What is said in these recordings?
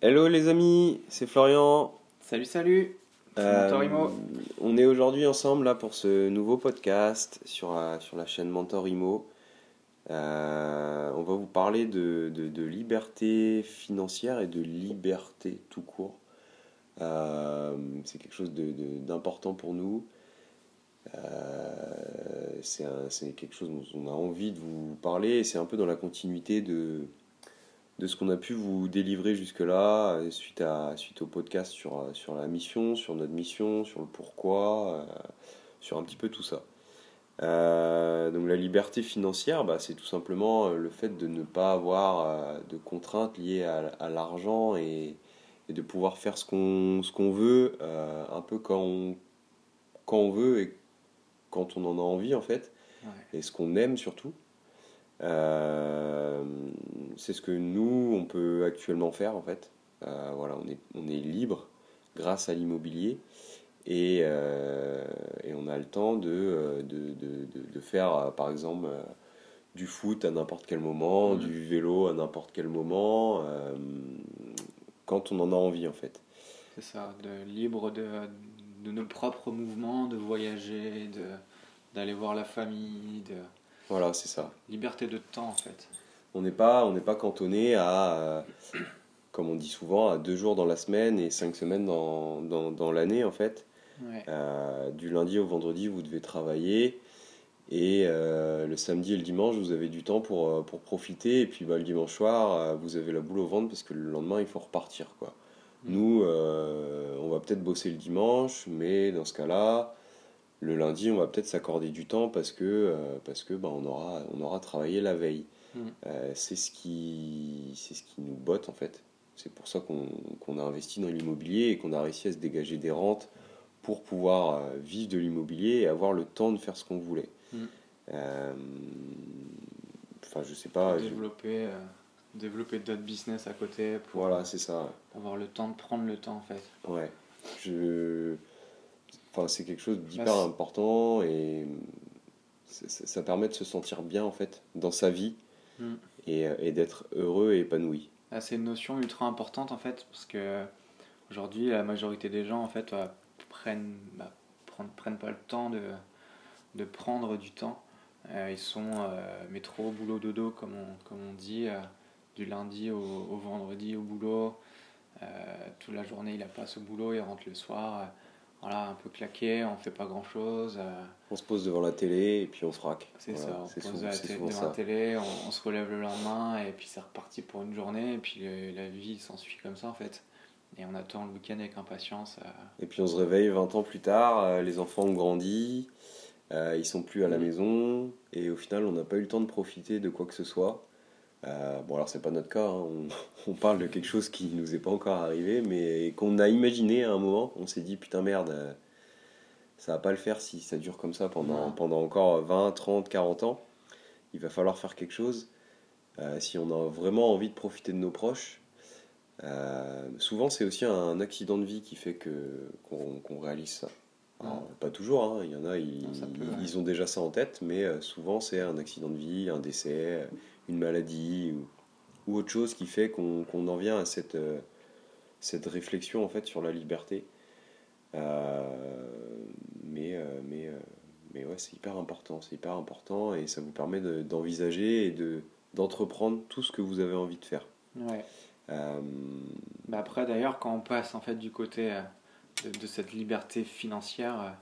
Hello les amis, c'est Florian. Salut, salut. Euh, on est aujourd'hui ensemble là pour ce nouveau podcast sur la, sur la chaîne Mentor Imo. Euh, on va vous parler de, de- de liberté financière et de liberté tout court. Euh, c'est quelque chose d'important pour nous. Euh, c'est quelque chose dont on a envie de vous parler et c'est un peu dans la continuité de, de ce qu'on a pu vous délivrer jusque-là euh, suite, à, suite au podcast sur, euh, sur la mission, sur notre mission, sur le pourquoi, euh, sur un petit peu tout ça. Euh, donc la liberté financière, bah, c'est tout simplement le fait de ne pas avoir de contraintes liées à, à l'argent et, et de pouvoir faire ce qu'on ce qu'on veut euh, un peu quand on, quand on veut et quand on en a envie en fait Ouais. et ce qu'on aime surtout. Euh, c'est ce que nous, on peut actuellement faire en fait. Euh, voilà, on est, on est libre grâce à l'immobilier et, euh, et on a le temps de, de, de, de- faire par exemple du foot à n'importe quel moment, Mhm. du vélo à n'importe quel moment, quand on en a envie en fait. C'est ça, de, libre de, de nos propres mouvements, de voyager, de, d'aller voir la famille, de Voilà, c'est ça. liberté de temps en fait. On n'est pas, on pas cantonné à, euh, comme on dit souvent, à deux jours dans la semaine et cinq semaines dans, dans, dans l'année en fait. Ouais. Euh, du lundi au vendredi, vous devez travailler et euh, le samedi et le dimanche, vous avez du temps pour, pour profiter. Et puis bah, le dimanche soir, vous avez la boule au ventre parce que le lendemain, il faut repartir. Quoi. Mm. Nous, on va peut-être bosser le dimanche, mais dans ce cas-là, le lundi, on va peut-être s'accorder du temps parce que, euh, parce que bah, on, aura, on aura travaillé la veille. Mm. Euh, c'est ce, qui, c'est ce qui nous botte en fait. C'est pour ça qu'on qu'on a investi dans l'immobilier et qu'on a réussi à se dégager des rentes pour pouvoir euh, vivre de l'immobilier et avoir le temps de faire ce qu'on voulait. Mm. Enfin, je sais pas. je- développer, euh, développer d'autres business à côté pour Voilà, c'est ça. avoir le temps de prendre le temps en fait. Ouais. Je... Enfin, c'est quelque chose d'hyper Bah, important et ça, permet de se sentir bien en fait dans sa vie Mm. et, euh, et d'être heureux et épanoui. Ah, c'est une notion ultra importante en fait parce que aujourd'hui la majorité des gens en fait euh, prennent bah, prennent, prennent pas le temps de, de prendre du temps. Euh, ils sont euh, métro, boulot, dodo comme on, comme on dit, euh, du lundi au, au vendredi au boulot. Euh, toute la journée il a pas au boulot, il rentre le soir, euh, voilà un peu claqué, on fait pas grand chose. On se pose devant la télé et puis on se raque. C'est Voilà, ça, on se pose souvent, devant ça. la télé, on, on se relève le lendemain et puis c'est reparti pour une journée et puis euh, la vie s'ensuit comme ça en fait. Et on attend le week-end avec impatience. euh, Et puis on se réveille 20 ans plus tard, euh, les enfants ont grandi, euh, ils sont plus à la Mhm. maison, et au final on n'a pas eu le temps de profiter de quoi que ce soit. Euh, bon alors c'est pas notre cas, hein, on, on parle de quelque chose qui nous est pas encore arrivé, mais qu'on a imaginé à un moment, on s'est dit putain merde, euh, ça va pas le faire si ça dure comme ça pendant, pendant encore 20, 30, 40 ans. Il va falloir faire quelque chose. Euh, si on a vraiment envie de profiter de nos proches, souvent, c'est aussi un accident de vie qui fait que qu'on qu'on réalise ça. Alors, pas toujours, hein, il y en a, ils, Non, ouais. ont déjà ça en tête, mais souvent c'est un accident de vie, un décès, une maladie ou, ou autre chose qui fait qu'on en vient à cette, euh, cette réflexion en fait sur la liberté. Euh, mais euh, mais, mais ouais, c'est hyper important, c'est hyper important et ça vous permet de- d'envisager et de d'entreprendre tout ce que vous avez envie de faire. Ouais. Bah après d'ailleurs quand on passe en fait du côté de, de cette liberté financière,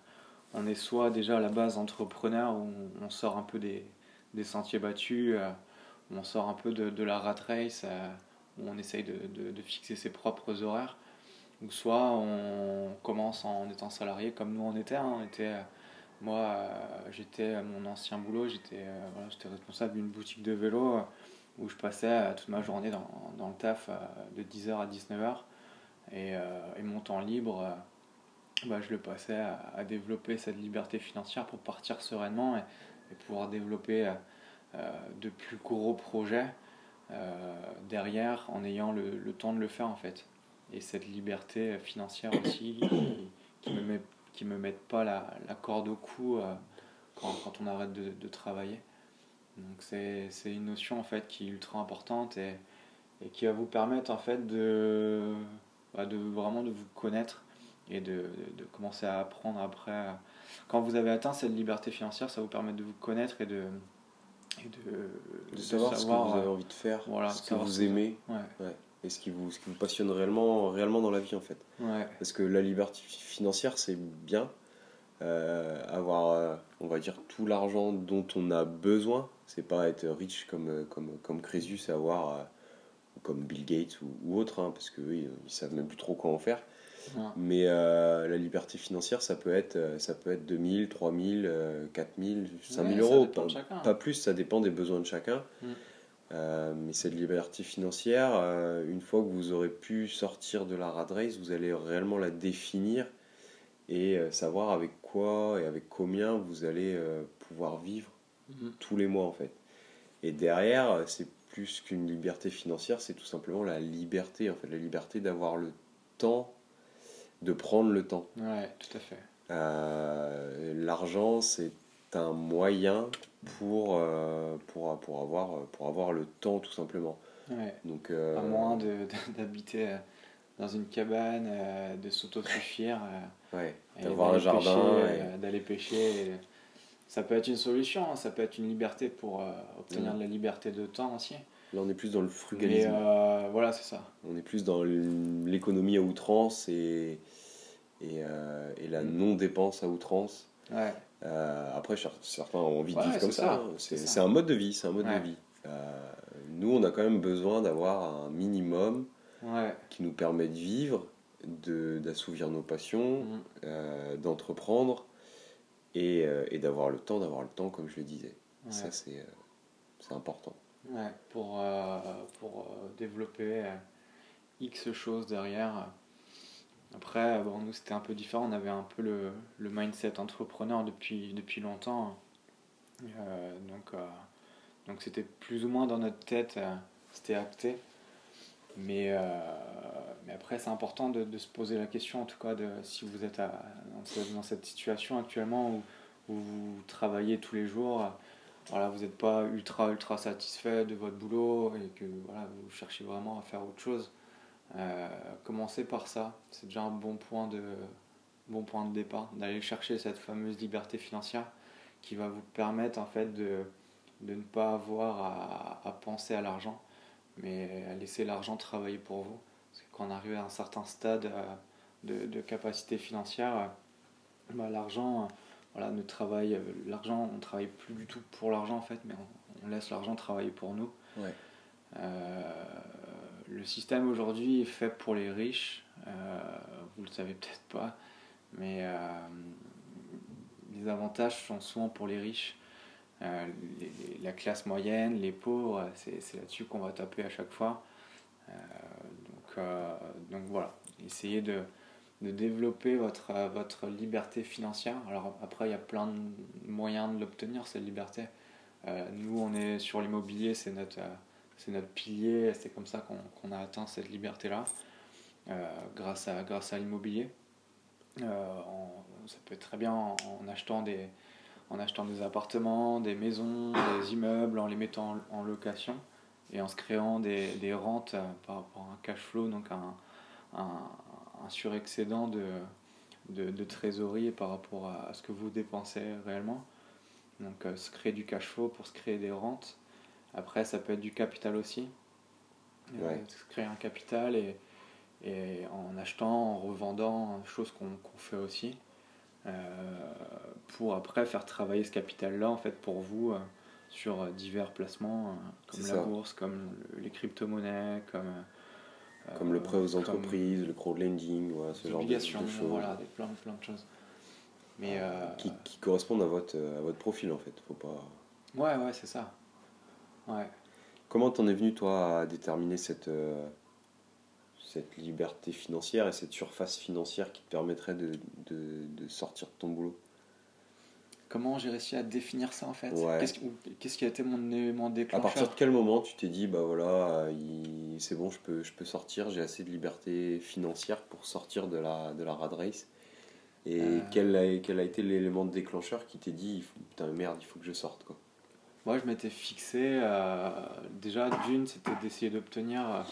on est soit déjà à la base entrepreneur où on, on sort un peu des, des sentiers battus, euh, on sort un peu de, de la rat race, euh, où on essaye de, de- fixer ses propres horaires, ou soit on commence en étant salarié comme nous on était. hein, on était euh, moi euh, j'étais à mon ancien boulot, j'étais voilà, responsable d'une boutique de vélo. où je passais toute ma journée dans, dans le taf de 10h à 19h. Et, et mon temps libre, bah, je le passais à, développer cette liberté financière pour partir sereinement et, et pouvoir développer de plus gros projets euh, derrière en ayant le, temps de le faire en fait. Et cette liberté financière aussi qui, qui me met me pas la, corde au cou euh, quand, on arrête de, travailler. Donc c'est une notion en fait qui est ultra importante et, et qui va vous permettre en fait de, bah, de vraiment de vous connaître et de, de, commencer à apprendre après. Quand vous avez atteint cette liberté financière, ça vous permet de vous connaître et de, et de, savoir, ce que vous avez envie de faire, voilà, ce que vous aimez. Ouais. Et ce qui vous, ce qui vous passionne réellement, réellement dans la vie en fait. Ouais. Parce que la liberté financière c'est bien, euh, avoir, euh, on va dire, tout l'argent dont on a besoin. C'est pas être riche comme, euh, comme, comme Crésus, avoir, comme Bill Gates ou, ou autre, hein, parce qu'eux, ils, ils savent même plus trop quoi en faire. Mais la liberté financière, ça peut être, ça peut être 2000, 3000, 4000, 5000 euros. Pas, pas, plus, ça dépend des besoins de chacun. Mm. mais cette liberté financière, une fois que vous aurez pu sortir de la rat race, vous allez réellement la définir et euh, savoir avec quoi et avec combien vous allez euh, pouvoir vivre mhm. tous les mois en fait. Et derrière, euh, c'est plus qu'une liberté financière, c'est tout simplement la liberté, en fait, la liberté d'avoir le temps, de prendre le temps. Ouais, tout à fait. L'argent, c'est un moyen pour, pour, pour, avoir, pour avoir le temps, tout simplement. Ouais. Donc, à moins d'habiter dans une cabane, euh, de s'autosuffire. Euh, ouais, d'avoir un jardin. Euh, d'aller pêcher. Ça peut être une solution, hein, ça peut être une liberté pour obtenir de la liberté de temps aussi. Là, on est plus dans le frugalisme. voilà, c'est ça. On est plus dans l'économie à outrance et, et, et la mm. non-dépense à outrance. Ouais. après, certains ont envie de vivre comme ça. C'est un mode de vie, c'est un mode de vie. nous, on a quand même besoin d'avoir un minimum qui nous permet de vivre, d'assouvir nos passions, mm. euh, d'entreprendre et, euh, et d'avoir le temps, d'avoir le temps, comme je le disais. Ça, c'est euh, important. Ouais, pour, pour développer X choses derrière. Après, bon, nous, c'était un peu différent. On avait un peu le, le mindset entrepreneur depuis, depuis longtemps. donc, donc c'était plus ou moins dans notre tête, c'était acté. Mais, euh, mais après, c'est important de, de, se poser la question, en tout cas, de, si vous êtes dans, cette situation actuellement où, vous travaillez tous les jours, voilà, vous n'êtes pas ultra, ultra satisfait de votre boulot et que voilà, vous cherchez vraiment à faire autre chose. Euh, commencez par ça, c'est déjà un bon point de, bon point de départ, d'aller chercher cette fameuse liberté financière qui va vous permettre en fait de, de ne pas avoir à, penser à l'argent mais à laisser l'argent travailler pour vous. Parce que quand on arrive à un certain stade euh, de, de capacité financière, euh, bah, l'argent, voilà, ne travaille, l'argent, on travaille plus du tout pour l'argent en fait, mais on, laisse l'argent travailler pour nous. le système aujourd'hui est fait pour les riches, vous le savez peut-être pas, mais les avantages sont souvent pour les riches. Euh, la classe moyenne, les pauvres, c'est là-dessus qu'on va taper à chaque fois. Euh, donc, euh, donc voilà, essayez de, de développer votre, votre liberté financière. Alors après, il y a plein de moyens de l'obtenir, cette liberté. nous, on est sur l'immobilier, c'est notre, c'est notre pilier, c'est comme ça qu'on a atteint cette liberté-là, grâce à, grâce à l'immobilier. ça peut être très bien en achetant des, en achetant des appartements, des maisons, des immeubles, en les mettant en, location et en se créant des, des, rentes euh, par rapport à un cash flow, donc un, surexcédent de, de, de, trésorerie par rapport à, ce que vous dépensez réellement. Donc euh, se créer du cash flow pour se créer des rentes. Après, ça peut être du capital aussi. Euh, se créer un capital et, et en achetant, en revendant, chose qu'on fait aussi. Euh, pour après faire travailler ce capital-là en fait pour vous sur divers placements comme la bourse, comme les crypto-monnaies, comme comme le prêt aux entreprises, le crowdlending, voilà, ce genre de, choses. Voilà, des, plein, plein de choses. Mais, qui, qui, correspondent à votre, à votre profil en fait. Faut pas... Ouais, ouais, c'est ça. Ouais. Comment t'en es venu toi à déterminer cette, cette liberté financière et cette surface financière qui te permettrait de, de, de sortir de ton boulot? Comment j'ai réussi à définir ça en fait Qu'est-ce qui a été mon élément déclencheur À partir de quel moment tu t'es dit bah voilà c'est bon je peux je peux sortir j'ai assez de liberté financière pour sortir de la de la rad race et euh. quel, a, quel a été l'élément déclencheur qui t'est dit putain merde il faut que je sorte quoi? Moi, je m'étais fixé, euh, déjà d'une, c'était d'essayer d'obtenir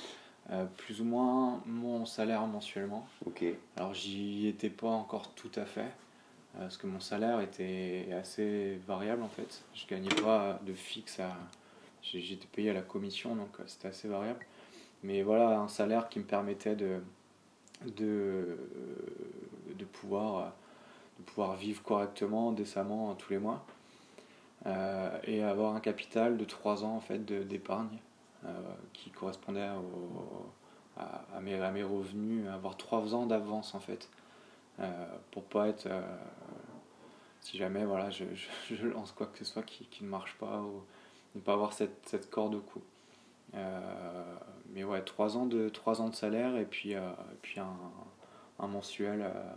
euh, plus ou moins mon salaire mensuellement. Ok. Alors, j'y étais pas encore tout à fait, euh, parce que mon salaire était assez variable en fait. Je gagnais pas de fixe, à... j'étais payé à la commission, donc euh, c'était assez variable. Mais voilà, un salaire qui me permettait de, de, de, pouvoir, euh, de pouvoir vivre correctement, décemment euh, tous les mois. Euh, et avoir un capital de 3 ans en fait d'épargne euh, qui correspondait à, mes, à mes revenus, avoir 3 ans d'avance en fait euh, pour pas être euh, si jamais voilà je, lance quoi que ce soit qui, qui ne marche pas ou ne pas avoir cette, cette corde au cou. Euh, mais ouais, 3 ans de, trois ans de salaire et puis, euh, et puis un, un mensuel, euh,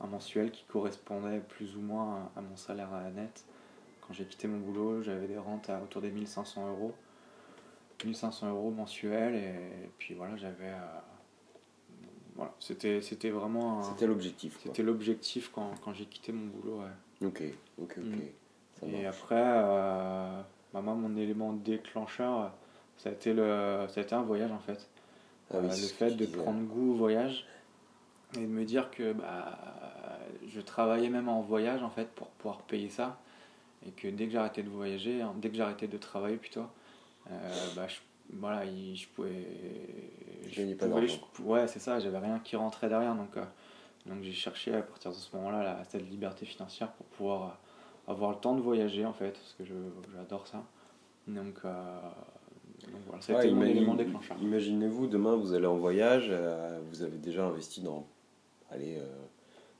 un mensuel qui correspondait plus ou moins à mon salaire net. Quand j'ai quitté mon boulot, j'avais des rentes à autour des 1500 euros. 1500 euros mensuels et, puis voilà, j'avais. Voilà, c'était c'était vraiment. C'était l'objectif. C'était l'objectif quand, quand j'ai quitté mon boulot. ouais. Ok, ok, ok. Mm. Et après, euh, bah, moi, mon élément déclencheur, ça a, été le, ça a été un voyage en fait. Ah oui, Euh, le fait de prendre goût au voyage et de me dire que bah, je travaillais même en voyage en fait pour pouvoir payer ça et que dès que j'arrêtais de voyager, hein, dès que j'arrêtais de travailler plutôt, euh, bah, je, voilà, il- je pouvais. Tu gagnais pas pouvais- d'argent. je- ouais, c'est ça, j'avais rien qui rentrait derrière donc, euh, donc j'ai cherché à partir de ce moment-là la- cette liberté financière pour pouvoir euh, avoir le temps de voyager en fait parce que je- j'adore ça. Donc, euh, donc voilà, ça a Ouais, été mon élément déclencheur. Imaginez-vous, demain vous allez en voyage, euh, vous avez déjà investi dans allez,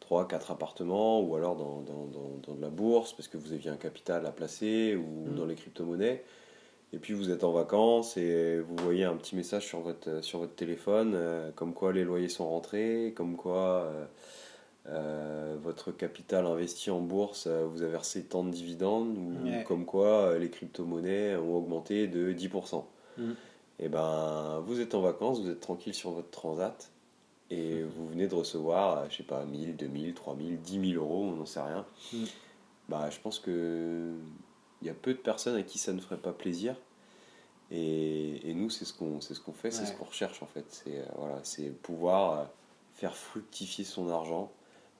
3, 4 appartements ou alors dans, dans, dans, dans de la bourse parce que vous aviez un capital à placer ou Mm. dans les crypto-monnaies. Et puis vous êtes en vacances et vous voyez un petit message sur votre, sur votre téléphone euh, comme quoi les loyers sont rentrés, comme quoi euh, euh, votre capital investi en bourse euh, vous a versé tant de dividendes ou Ouais. comme quoi euh, les crypto-monnaies ont augmenté de 10%. Mm. Et ben, vous êtes en vacances, vous êtes tranquille sur votre transat et vous venez de recevoir, euh, je sais pas, 1000, 2000, 3000, 10 000 euros, on n'en sait rien. Mm. Bah, je pense que il y a peu de personnes à qui ça ne ferait pas plaisir. Et, et nous, c'est ce qu'on ce qu'on fait, c'est ce qu'on recherche en fait. C'est euh, voilà, pouvoir euh, faire fructifier son argent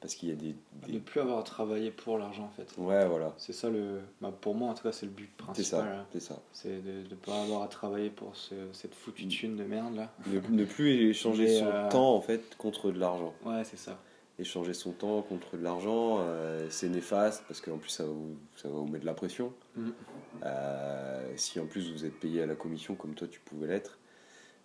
parce qu'il y a des, Ne plus avoir à travailler pour l'argent en fait. ouais voilà, C'est ça le. bah, pour moi en tout cas, c'est le but principal. hein. c'est ça. C'est de ne pas avoir à travailler pour ce- cette foutue thune de merde là. Ne, ne plus échanger son euh, temps en fait contre de l'argent. Ouais, c'est ça. Échanger son temps contre de l'argent, euh, c'est néfaste parce qu'en plus ça va, vous, ça va vous mettre de la pression. Mhm. Euh, si en plus vous êtes payé à la commission comme toi tu pouvais l'être,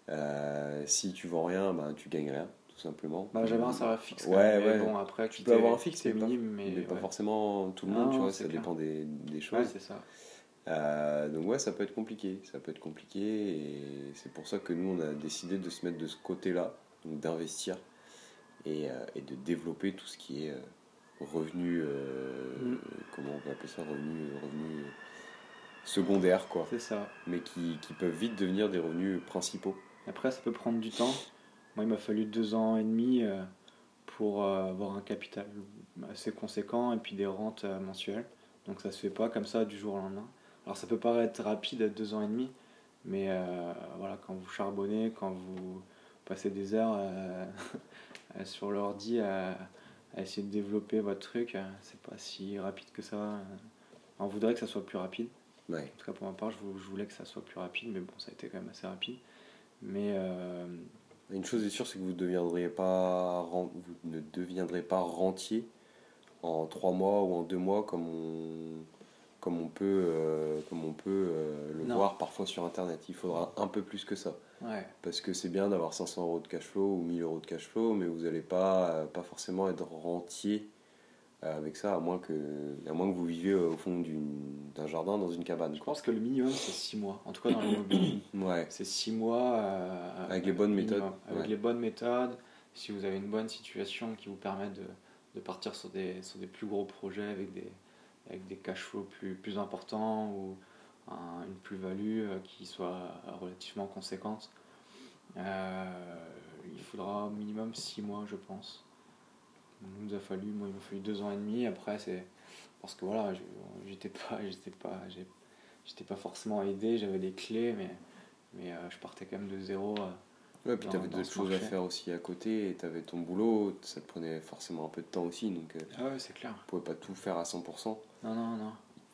euh, si tu vends rien, ben, tu gagnes rien tout simplement. Bah, j'avais un salaire fixe. Ouais, même, ouais. bon, après, Tu peux avoir un fixe, pas- minime, mais, pas ouais. forcément tout le monde, Non, tu vois, c'est ça clair. dépend des, des Ouais, choses. c'est ça. Donc ouais, ça peut être compliqué, ça peut être compliqué et c'est pour ça que nous on a décidé de se mettre de ce côté-là, donc d'investir et, euh, et de développer tout ce qui est euh, revenu, euh, Mm. comment on peut appeler ça, revenu, revenu secondaire quoi, C'est ça. mais qui, qui peuvent vite devenir des revenus principaux. Après, ça peut prendre du temps. Moi, il m'a fallu deux ans et demi pour avoir un capital assez conséquent et puis des rentes mensuelles. Donc ça se fait pas comme ça du jour au lendemain. Alors ça peut paraître rapide à deux ans et demi, mais euh, voilà, quand vous charbonnez, quand vous passez des heures euh, sur l'ordi à, à essayer de développer votre truc, euh, c'est pas si rapide que ça. On voudrait que ça soit plus rapide. Ouais. En tout cas, pour ma part, je vou- je voulais que ça soit plus rapide, mais bon, ça a été quand même assez rapide. Mais euh, Une chose est sûre, c'est que vous, deviendrez pas, ren- vous ne deviendrez pas rentier en trois mois ou en deux mois comme on, comme on peut, euh, comme on peut euh, le Non. voir parfois sur Internet. Il faudra un peu plus que ça. Ouais, Parce que c'est bien d'avoir 500 euros de cash flow ou 1000 euros de cash flow, mais vous n'allez pas, euh, pas forcément être rentier euh, avec ça, à moins que, à moins que vous viviez euh, au fond d'un jardin dans une cabane. je pense que le minimum, c'est 6 mois. En tout cas, dans l'immobilier. Ouais. c'est 6 mois. euh, Avec les bonnes minimum. méthodes, Avec ouais. les bonnes méthodes, si vous avez une bonne situation qui vous permet de, de partir sur des, sur des plus gros projets avec des, avec des cash flows plus, plus importants ou un- une plus-value euh, qui soit relativement conséquente. Euh, il faudra au minimum 6 mois, je pense. Il nous a fallu, moi, il m'a fallu deux ans et demi. Après, c'est parce que voilà, j'étais pas, j'étais pas, j'étais pas forcément aidé, j'avais des clés, mais, mais je partais quand même de zéro. Ouais, puis tu avais d'autres choses à faire aussi à côté, et tu avais ton boulot, ça te prenait forcément un peu de temps aussi, donc ah ouais, c'est clair. tu pouvais pas tout faire à 100%. Non, non, non.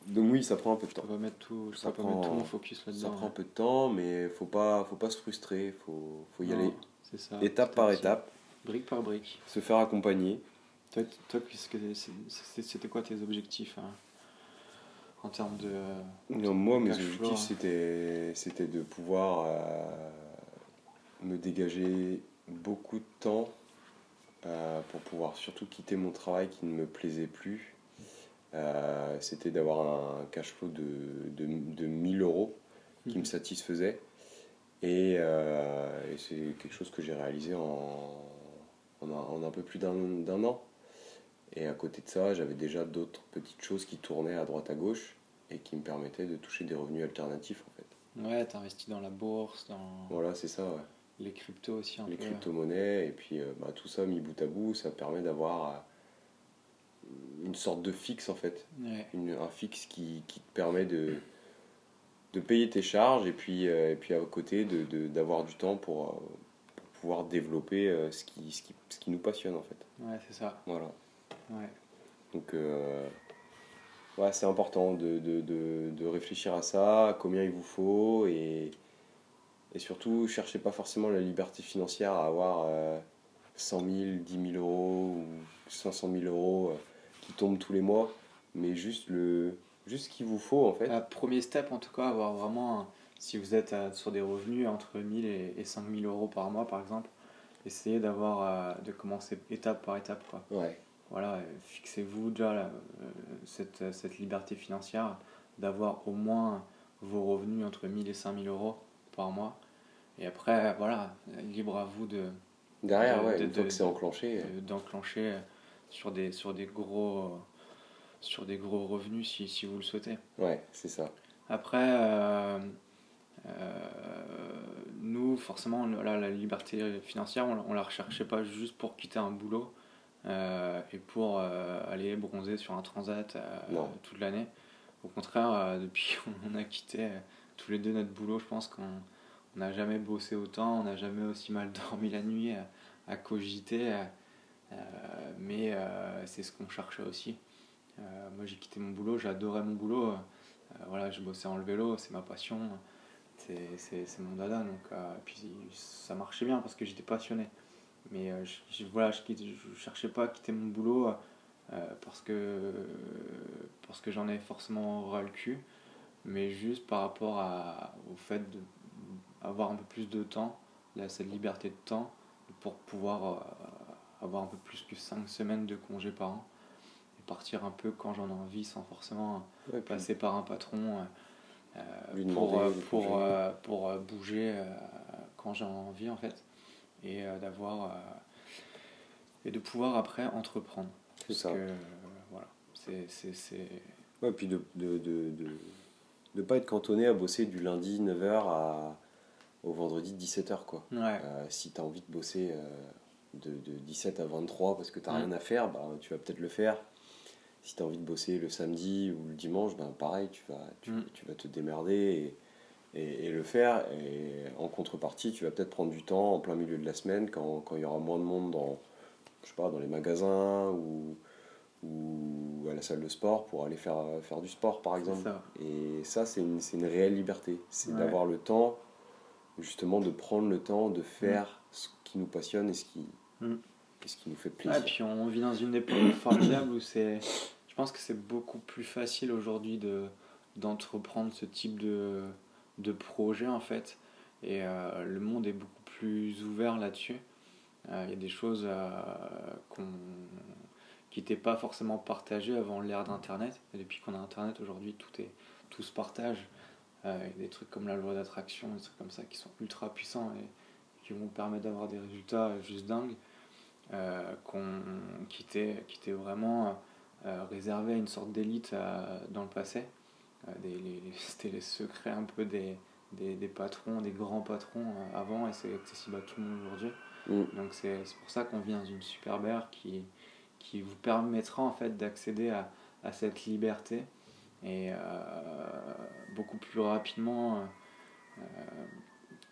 Donc oui, ça prend un peu de temps. Je peux pas mettre tout, je ça prend, pas mettre tout mon focus là-dedans. Ça prend un peu de temps, mais faut pas, faut pas se frustrer, faut, faut y non, aller ça, étape par étape. Brique par brique. Se faire accompagner. Toi, toi c'était quoi tes objectifs hein, en termes de. Non, moi, mes objectifs, c'était, c'était de pouvoir euh, me dégager beaucoup de temps euh, pour pouvoir surtout quitter mon travail qui ne me plaisait plus. Euh, c'était d'avoir un cash flow de, de, de 1000 euros qui me mhm. satisfaisait. Et, et c'est quelque chose que j'ai réalisé en, en, un peu plus d'un an. Et à côté de ça, j'avais déjà d'autres petites choses qui tournaient à droite à gauche et qui me permettaient de toucher des revenus alternatifs en fait. Ouais, t'as investi dans la bourse, dans. Voilà, c'est ça, ouais. Les cryptos aussi un Les crypto-monnaies, et puis euh, bah, tout ça mis bout à bout, ça permet d'avoir euh, une sorte de fixe en fait. Une, un fixe qui, qui, te permet de, de payer tes charges et puis, euh, et puis à côté d'avoir de, d'avoir du temps pour, pouvoir développer euh, ce, qui, ce, qui, ce qui nous passionne en fait. Ouais, c'est ça. Voilà. Ouais. Donc, euh, ouais, c'est important de, de, de, de, réfléchir à ça, combien il vous faut et, et surtout, cherchez pas forcément la liberté financière à avoir 100 000, 10 000 euros ou 500 000 euros euh, qui tombent tous les mois, mais juste le juste ce qu'il vous faut en fait. premier step en tout cas, avoir vraiment si vous êtes euh, sur des revenus entre 1000 et, et 5000 euros par mois, par exemple, essayez d'avoir, euh, de commencer étape par étape. Quoi. Ouais. Voilà, fixez-vous déjà euh, cette, cette, liberté financière d'avoir au moins vos revenus entre 1000 et 5000 euros par mois. Et après, voilà, libre à vous de. Derrière, ouais, une fois que c'est enclenché. D'enclencher sur des, sur, des gros, sur des gros revenus si, si vous le souhaitez. Ouais, c'est ça. Après, euh, nous, forcément, la liberté financière, on, ne la recherchait pas juste pour quitter un boulot euh, et pour euh, aller bronzer sur un transat toute l'année. Au contraire, depuis qu'on a quitté tous les deux notre boulot, je pense qu'on n'a jamais bossé autant, on n'a jamais aussi mal dormi la nuit à, cogiter. Mais c'est ce qu'on cherchait aussi. moi, j'ai quitté mon boulot, j'adorais mon boulot. voilà, je bossais en le vélo, c'est ma passion c'est mon dada. Donc, euh, puis ça marchait bien parce que j'étais passionné. Mais euh, je, voilà, je, je, cherchais pas à quitter mon boulot euh, parce que, parce que j'en ai forcément ras le cul, mais juste par rapport au fait d'avoir un peu plus de temps, cette liberté de temps, pour pouvoir avoir un peu plus que 5 semaines de congé par an et partir un peu quand j'en ai envie sans forcément passer par un patron euh, pour, euh, pour, euh, pour bouger quand j'ai envie en fait et d'avoir et de pouvoir après entreprendre. C'est ça. Que, voilà, c'est. c'est, Ouais, puis de de, de, de, de, pas être cantonné à bosser du lundi 9h à, au vendredi 17h. Quoi. Ouais. si tu as envie de bosser de, de 17 à 23 parce que tu n'as mm. rien à faire, bah, tu vas peut-être le faire si tu as envie de bosser le samedi ou le dimanche, ben pareil, tu vas, tu, mm. tu vas te démerder et, et, et, le faire. Et en contrepartie, tu vas peut-être prendre du temps en plein milieu de la semaine quand, quand, il y aura moins de monde dans, je sais pas, dans les magasins ou, ou à la salle de sport pour aller faire, faire du sport par exemple. Et ça, c'est une, une, réelle liberté. C'est d'avoir le temps, justement, de prendre le temps de faire mm. ce qui nous passionne et ce qui, mm qu'est-ce qui nous fait plaisir. Et puis on vit dans une époque formidable où c'est. Je pense que c'est beaucoup plus facile aujourd'hui de, d'entreprendre ce type de, de projet en fait. Et euh, le monde est beaucoup plus ouvert là-dessus. Euh, il y a des choses euh, qu'on, qui n'étaient pas forcément partagées avant l'ère d'Internet. Et depuis qu'on a Internet aujourd'hui, tout, est, tout se partage. il y a des trucs comme la loi d'attraction, des trucs comme ça qui sont ultra puissants et qui vont permettre d'avoir des résultats juste dingues. Euh, qu'on, qui, était, qui était vraiment euh, réservé à une sorte d'élite euh, dans le passé. c'était les secrets un peu des, des, des, patrons, des grands patrons avant, et c'est accessible à tout le monde aujourd'hui. Mm. Donc c'est, pour ça qu'on vit dans une superbe ère qui, qui vous permettra en fait d'accéder à, à cette liberté et beaucoup plus rapidement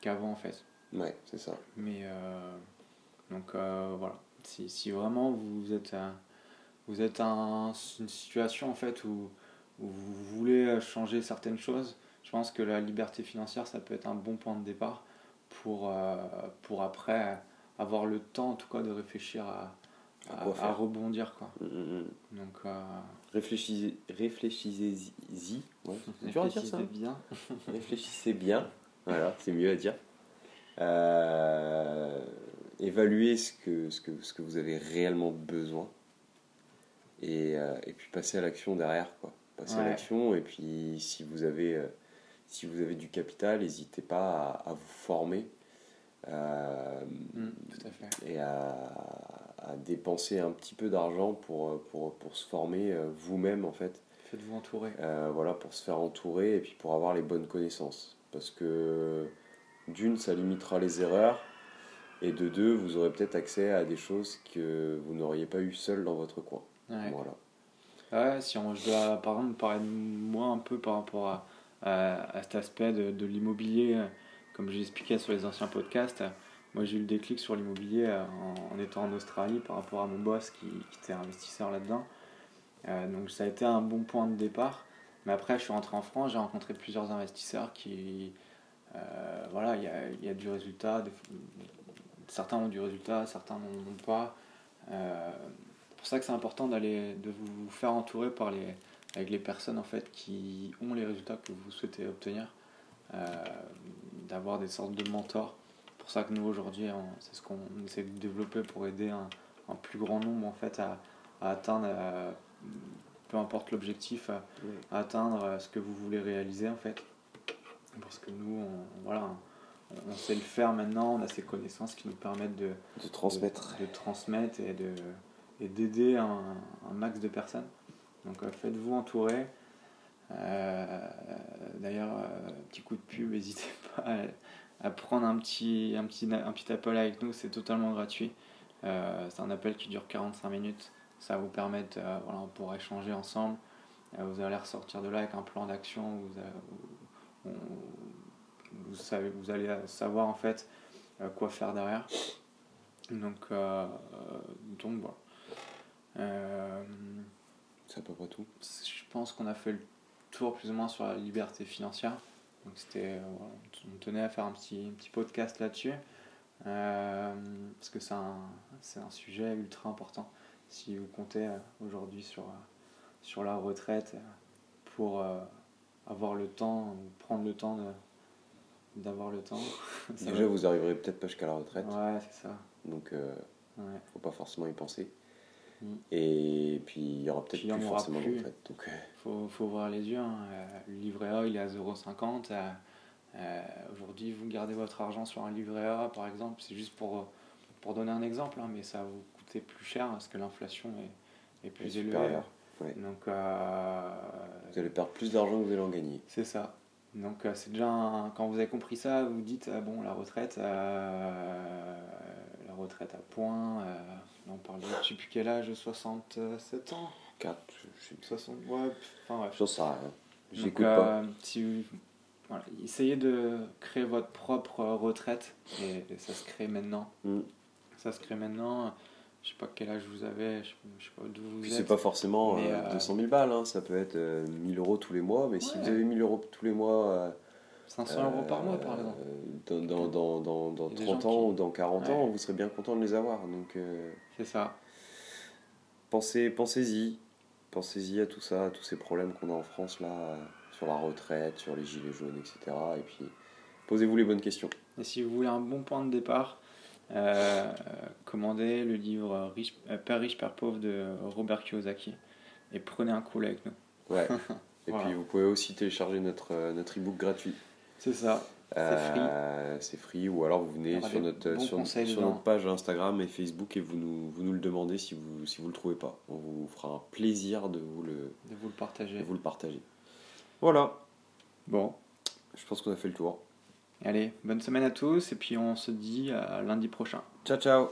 qu'avant en fait. Ouais, c'est ça. Mais donc voilà, si, si, vraiment vous êtes, vous êtes dans une situation en fait où, où, vous voulez changer certaines choses, je pense que la liberté financière, ça peut être un bon point de départ pour, pour après avoir le temps en tout cas de réfléchir à, à, rebondir. Quoi. Mm, mm, mm. Donc, euh... Réfléchissez-y. Réfléchissez-y. Ouais. Réfléchissez bien. Réfléchissez bien. Voilà, c'est mieux à dire. Euh, évaluez ce que, ce, que, ce que vous avez réellement besoin. Et, euh, et puis passez à l'action derrière. Quoi. Passez à l'action. Et puis si vous avez, euh, si vous avez du capital, n'hésitez pas à, à, vous former. Euh, tout à fait. Et à, à dépenser un petit peu d'argent pour, pour, pour, se former vous-même en fait. Faites-vous entourer. Voilà, pour se faire entourer et puis pour avoir les bonnes connaissances. Parce que d'une, ça limitera les erreurs. Et de deux, vous aurez peut-être accès à des choses que vous n'auriez pas eu seul dans votre coin. Voilà. Ouais, si on, je dois par exemple parler de moi un peu par rapport à, à, cet aspect de, de l'immobilier, comme j'ai expliqué sur les anciens podcasts, moi, j'ai eu le déclic sur l'immobilier euh, en, étant en Australie par rapport à mon boss qui, était investisseur là-dedans. Euh, donc, ça a été un bon point de départ. Mais après, je suis rentré en France, j'ai rencontré plusieurs investisseurs qui. Euh, voilà, il y a, y a, du résultat. Certains ont du résultat, certains n'en ont pas. c'est pour ça que c'est important d'aller, de vous faire entourer par les, avec les personnes en fait, qui ont les résultats que vous souhaitez obtenir. d'avoir des sortes de mentors pour ça que nous aujourd'hui, c'est ce qu'on essaie de développer pour aider un, un, plus grand nombre en fait à, à atteindre, euh, peu importe l'objectif, à, atteindre euh, ce que vous voulez réaliser en fait. Parce que nous, on, voilà, on sait le faire maintenant, on a ces connaissances qui nous permettent de, de transmettre, de, transmettre et de et d'aider un, un, max de personnes. Donc euh, faites-vous entourer. D'ailleurs, petit coup de pub, n'hésitez pas à à prendre un petit, un petit, un petit appel avec nous, c'est totalement gratuit. Euh, c'est un appel qui dure 45 minutes. Ça va vous permettre, euh, voilà, on pourra échanger ensemble. Euh, vous allez ressortir de là avec un plan d'action. Vous, savez, vous allez savoir en fait quoi faire derrière. Donc, donc voilà. c'est à peu près tout. Je pense qu'on a fait le tour plus ou moins sur la liberté financière. Donc c'était, euh, on tenait à faire un petit, petit podcast là-dessus, euh, parce que c'est un, c'est un sujet ultra important. Si vous comptez euh, aujourd'hui sur, sur la retraite pour avoir le temps, prendre le temps de, d'avoir le temps. Déjà, vous arriverez peut-être pas jusqu'à la retraite. Ouais, c'est ça. Donc, il ne faut pas forcément y penser. Mm. Et puis il y aura peut-être plus forcément de retraite. Donc... Faut, faut voir les yeux. Hein. Euh, le livret A il est à 0,50. Euh, euh, Aujourd'hui, vous gardez votre argent sur un livret A par exemple. C'est juste pour, pour donner un exemple, hein, mais ça va vous coûter plus cher parce que l'inflation est, est, plus élevée. Donc, vous allez perdre plus d'argent que vous allez en gagner. C'est ça. Donc c'est déjà quand vous avez compris ça, vous dites bon la retraite, la retraite à point, on parle de, je sais plus quel âge, 67 ans? 4, je sais 60, ouais, enfin bref. ça, j'écoute pas. Euh, si voilà, essayez de créer votre propre retraite, et, ça se crée maintenant. Mm. Ça se crée maintenant. Je sais pas quel âge vous avez, je sais pas d'où vous Puis c'est pas forcément 200 000 euh, euh, balles, hein, ça peut être 1000 euros tous les mois, mais si vous avez 1000 euros tous les mois. 500 euros par mois, par exemple. Dans, dans, dans, dans 30 ans ou dans 40 ans, vous serez bien content de les avoir. Donc, c'est ça. Pensez, pensez-y. Pensez-y à tout ça, à tous ces problèmes qu'on a en France là, sur la retraite, sur les gilets jaunes, etc. Et puis, posez-vous les bonnes questions. Et si vous voulez un bon point de départ, euh, commandez le livre riche, euh, Père riche, Père pauvre de Robert Kiyosaki et prenez un coup avec nous. Ouais. Et puis vous pouvez aussi télécharger notre, euh, notre e-book gratuit. C'est ça. Euh, c'est free. ou alors vous venez sur notre, sur, sur notre page Instagram et Facebook et vous nous, vous nous le demandez si vous si vous le trouvez pas. On vous fera un plaisir de vous le, de vous le partager. vous le partager. Voilà. Bon. Je pense qu'on a fait le tour. Allez, bonne semaine à tous et puis on se dit à lundi prochain. Ciao ciao